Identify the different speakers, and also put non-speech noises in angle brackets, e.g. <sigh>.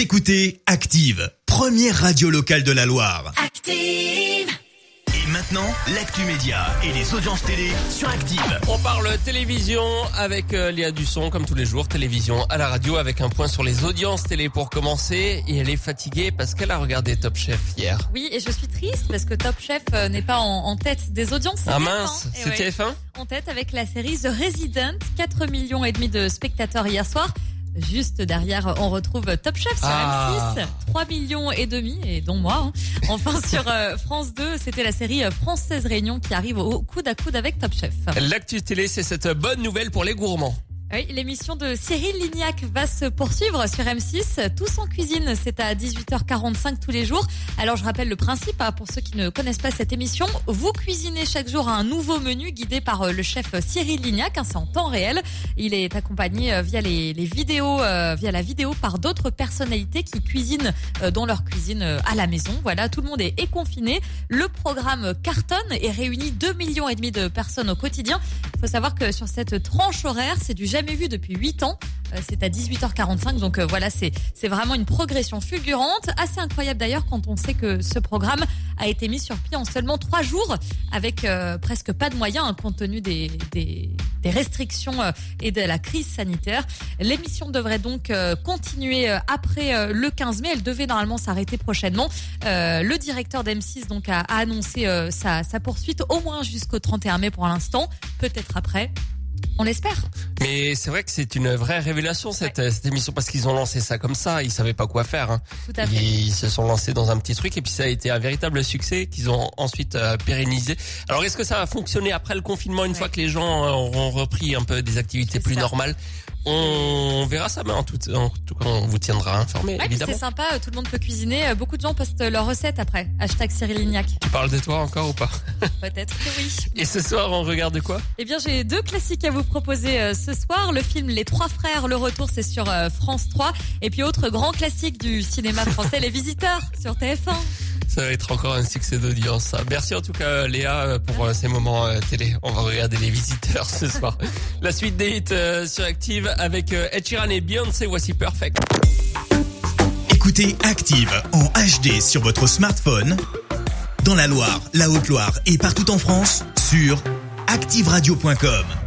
Speaker 1: Vous écoutez Active, première radio locale de la Loire.
Speaker 2: Active.
Speaker 1: Et maintenant, l'actu média et les audiences télé sur Active.
Speaker 3: On parle télévision avec euh, Léa Dusson, comme tous les jours, télévision à la radio avec un point sur les audiences télé pour commencer. Et elle est fatiguée parce qu'elle a regardé Top Chef hier.
Speaker 4: Oui, et je suis triste parce que Top Chef euh, n'est pas en, en tête des audiences.
Speaker 3: Ah
Speaker 4: TF1.
Speaker 3: mince,
Speaker 4: Eh
Speaker 3: c'est
Speaker 4: ouais.
Speaker 3: TF1
Speaker 4: En tête avec la série The Resident, 4 millions et demi de spectateurs hier soir. Juste derrière, on retrouve Top Chef sur
Speaker 3: Ah.
Speaker 4: M6, 3 millions et demi, et dont moi. hein. Enfin, <laughs> sur euh, France 2, c'était la série euh, Française Réunion qui arrive au coude à coude avec Top Chef.
Speaker 3: L'actu télé, c'est cette bonne nouvelle pour les gourmands.
Speaker 4: Oui, l'émission de Cyril Lignac va se poursuivre sur M6. Tous en cuisine, c'est à 18h45 tous les jours. Alors je rappelle le principe hein, pour ceux qui ne connaissent pas cette émission. Vous cuisinez chaque jour un nouveau menu guidé par euh, le chef Cyril Lignac. hein, c'est en temps réel. Il est accompagné euh, via les, vidéos, euh, via la vidéo par d'autres personnalités qui cuisinent dans leur cuisine à la maison. Voilà, tout le monde est, est confiné. Le programme cartonne et réunit 2 millions et demi de personnes au quotidien. Il faut savoir que sur cette tranche horaire, c'est du jamais vu depuis 8 ans. Euh, C'est à 18h45, donc euh, voilà, c'est vraiment une progression fulgurante, assez incroyable d'ailleurs quand on sait que ce programme a été mis sur pied en seulement trois jours, avec euh, presque pas de moyens hein, compte tenu des, des, restrictions et de la crise sanitaire. L'émission devrait donc continuer après le 15 mai. Elle devait normalement s'arrêter prochainement. Le directeur d'M6 donc a, annoncé sa poursuite au moins jusqu'au 31 mai pour l'instant, peut-être après. On l'espère.
Speaker 3: Mais c'est vrai que c'est une vraie révélation cette, cette émission parce qu'ils ont lancé ça comme ça, ils savaient pas quoi faire. hein.
Speaker 4: Tout à fait.
Speaker 3: Ils se sont lancés dans un petit truc et puis ça a été un véritable succès qu'ils ont ensuite euh, pérennisé. Alors est-ce que ça va fonctionner après le confinement une
Speaker 4: Ouais.
Speaker 3: fois que les gens euh, auront repris un peu des activités plus
Speaker 4: ça.
Speaker 3: normales? On verra ça, mais en tout, en tout cas on vous tiendra informé
Speaker 4: Ouais,
Speaker 3: évidemment.
Speaker 4: c'est sympa, euh, tout le monde peut cuisiner. Euh, Beaucoup de gens postent leurs recettes après. Hashtag Cyril Lignac.
Speaker 3: Tu parles de toi encore ou pas? <laughs>
Speaker 4: Peut-être que oui.
Speaker 3: Et ce soir on regarde quoi?
Speaker 4: Eh bien, j'ai deux classiques à vous proposer euh, ce soir. Le film Les Trois Frères, le retour, c'est sur euh, France 3. Et puis, autre grand classique du cinéma français, Les Visiteurs, sur TF1.
Speaker 3: Ça va être encore un succès d'audience. Merci en tout cas Léa euh, pour euh, ces moments euh, télé. On va regarder les visiteurs ce <laughs> soir. La suite des hits euh, sur Active avec euh, Ed Sheeran et Beyoncé. Voici Perfect.
Speaker 1: Écoutez Active en HD sur votre smartphone, dans la Loire, la Haute-Loire et partout en France, sur activeradio.com.